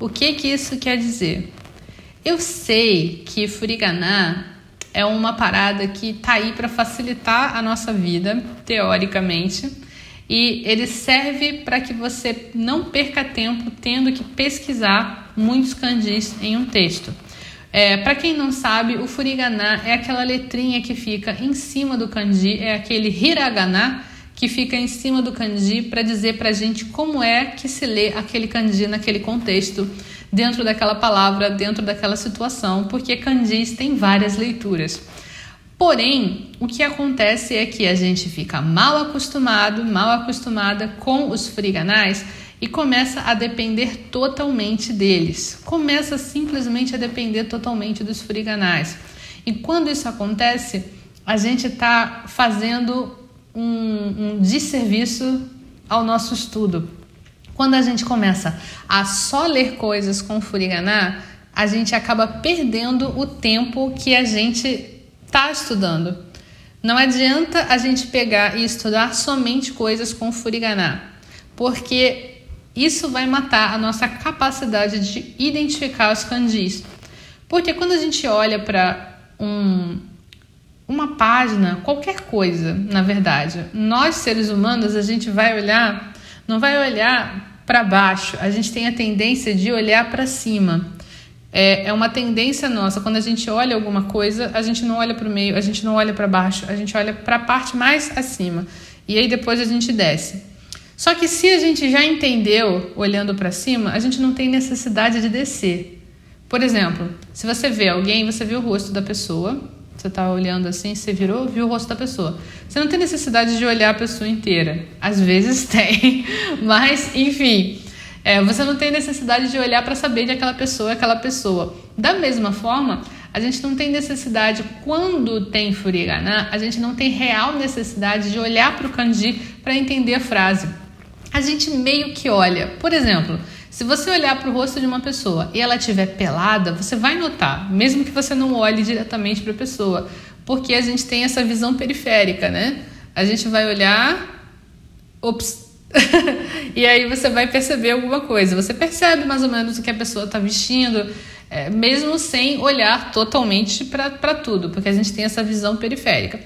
O que que isso quer dizer? Eu sei que furigana é uma parada que tá aí para facilitar a nossa vida, teoricamente, e ele serve para que você não perca tempo tendo que pesquisar muitos kanjis em um texto. É, para quem não sabe, o furigana é aquela letrinha que fica em cima do kanji, é aquele hiragana que fica em cima do kanji para dizer para a gente como é que se lê aquele kanji naquele contexto, dentro daquela palavra, dentro daquela situação, porque kanjis têm várias leituras. Porém, o que acontece é que a gente fica mal acostumado, mal acostumada com os friganais e começa a depender totalmente deles. Começa simplesmente a depender totalmente dos friganais. E quando isso acontece, a gente está fazendo um, um desserviço ao nosso estudo. Quando a gente começa a só ler coisas com furiganá, a gente acaba perdendo o tempo que a gente está estudando. Não adianta a gente pegar e estudar somente coisas com furiganá, porque isso vai matar a nossa capacidade de identificar os kanjis. Porque quando a gente olha para um, uma página, qualquer coisa, na verdade, nós seres humanos, a gente vai olhar, não vai olhar para baixo, a gente tem a tendência de olhar para cima. É, é uma tendência nossa. Quando a gente olha alguma coisa, a gente não olha para o meio, a gente não olha para baixo, a gente olha para a parte mais acima. E aí depois a gente desce. Só que se a gente já entendeu olhando para cima, a gente não tem necessidade de descer. Por exemplo, se você vê alguém, você vê o rosto da pessoa, você está olhando assim, você virou, viu o rosto da pessoa. Você não tem necessidade de olhar a pessoa inteira. Às vezes tem, mas enfim, é, você não tem necessidade de olhar para saber de aquela pessoa, aquela pessoa. Da mesma forma, a gente não tem necessidade, quando tem furigana, a gente não tem real necessidade de olhar para o kanji para entender a frase. A gente meio que olha. Por exemplo, se você olhar para o rosto de uma pessoa e ela estiver pelada, você vai notar, mesmo que você não olhe diretamente para a pessoa, porque a gente tem essa visão periférica, né? A gente vai olhar, ops, e aí você vai perceber alguma coisa. Você percebe mais ou menos o que a pessoa está vestindo, é, mesmo sem olhar totalmente para tudo, porque a gente tem essa visão periférica.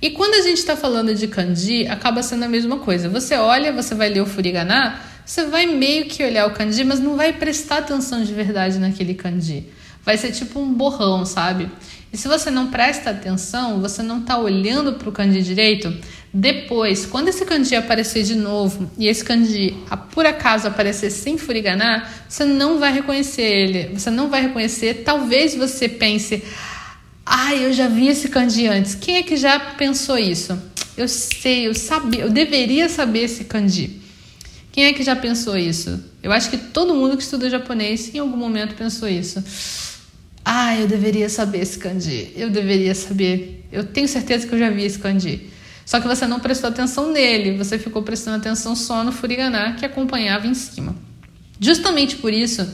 E quando a gente está falando de kanji, acaba sendo a mesma coisa. Você olha, você vai ler o furigana, você vai meio que olhar o kanji, mas não vai prestar atenção de verdade naquele kanji. Vai ser tipo um borrão, sabe? E se você não presta atenção, você não está olhando para o kanji direito, depois, quando esse kanji aparecer de novo e esse kanji por acaso aparecer sem furigana, você não vai reconhecer ele. Você não vai reconhecer. Talvez você pense: "Ah, eu já vi esse kanji antes". Quem é que já pensou isso? Eu sei, eu sabia, eu deveria saber esse kanji. Quem é que já pensou isso? Eu acho que todo mundo que estuda japonês em algum momento pensou isso. Ah, eu deveria saber esse kanji. Eu deveria saber. Eu tenho certeza que eu já vi esse kanji. Só que você não prestou atenção nele, você ficou prestando atenção só no furigana que acompanhava em cima. Justamente por isso,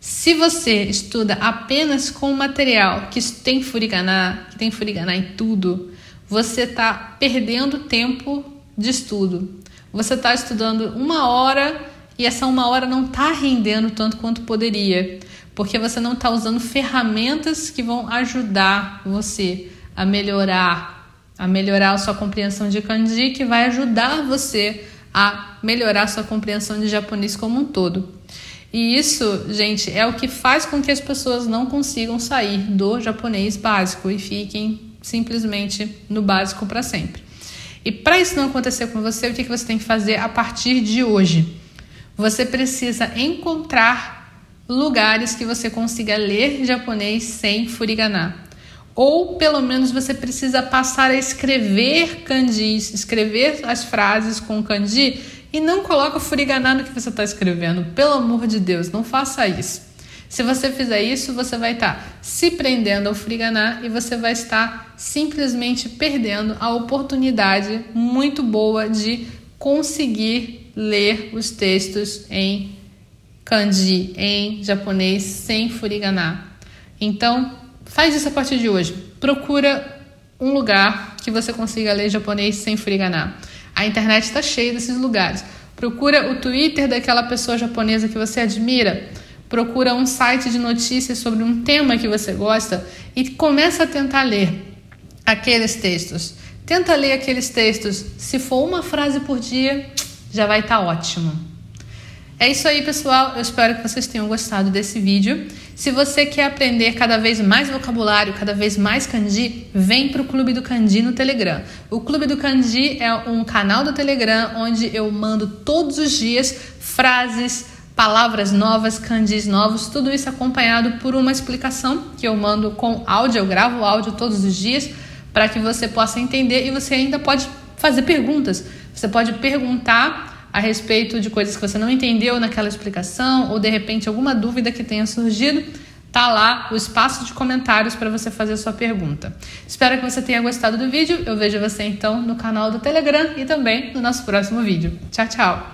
se você estuda apenas com material que tem furigana, que tem furigana em tudo, você está perdendo tempo de estudo. Você está estudando uma hora e essa uma hora não está rendendo tanto quanto poderia, porque você não está usando ferramentas que vão ajudar você a melhorar a melhorar a sua compreensão de kanji, que vai ajudar você a melhorar a sua compreensão de japonês como um todo. E isso, gente, é o que faz com que as pessoas não consigam sair do japonês básico e fiquem simplesmente no básico para sempre. E para isso não acontecer com você, o que você tem que fazer a partir de hoje? Você precisa encontrar lugares que você consiga ler japonês sem furigana ou pelo menos você precisa passar a escrever kanjis, escrever as frases com kanji e não coloca furigana no que você está escrevendo. Pelo amor de Deus, não faça isso. Se você fizer isso, você vai estar tá se prendendo ao Friganá e você vai estar simplesmente perdendo a oportunidade muito boa de conseguir ler os textos em kanji, em japonês, sem furigana. Então, faz isso a partir de hoje. Procura um lugar que você consiga ler japonês sem furigana. A internet está cheia desses lugares. Procura o Twitter daquela pessoa japonesa que você admira. Procura um site de notícias sobre um tema que você gosta e começa a tentar ler aqueles textos. Tenta ler aqueles textos. Se for uma frase por dia, já vai estar tá ótimo. É isso aí, pessoal. Eu espero que vocês tenham gostado desse vídeo. Se você quer aprender cada vez mais vocabulário, cada vez mais kanji, vem para o Clube do Kanji no Telegram. O Clube do Kanji é um canal do Telegram onde eu mando todos os dias frases, palavras novas, kanjis novos, tudo isso acompanhado por uma explicação que eu mando com áudio, eu gravo áudio todos os dias para que você possa entender e você ainda pode fazer perguntas. Você pode perguntar a respeito de coisas que você não entendeu naquela explicação ou de repente alguma dúvida que tenha surgido, tá lá o espaço de comentários para você fazer a sua pergunta. Espero que você tenha gostado do vídeo. Eu vejo você então no canal do Telegram e também no nosso próximo vídeo. Tchau, tchau.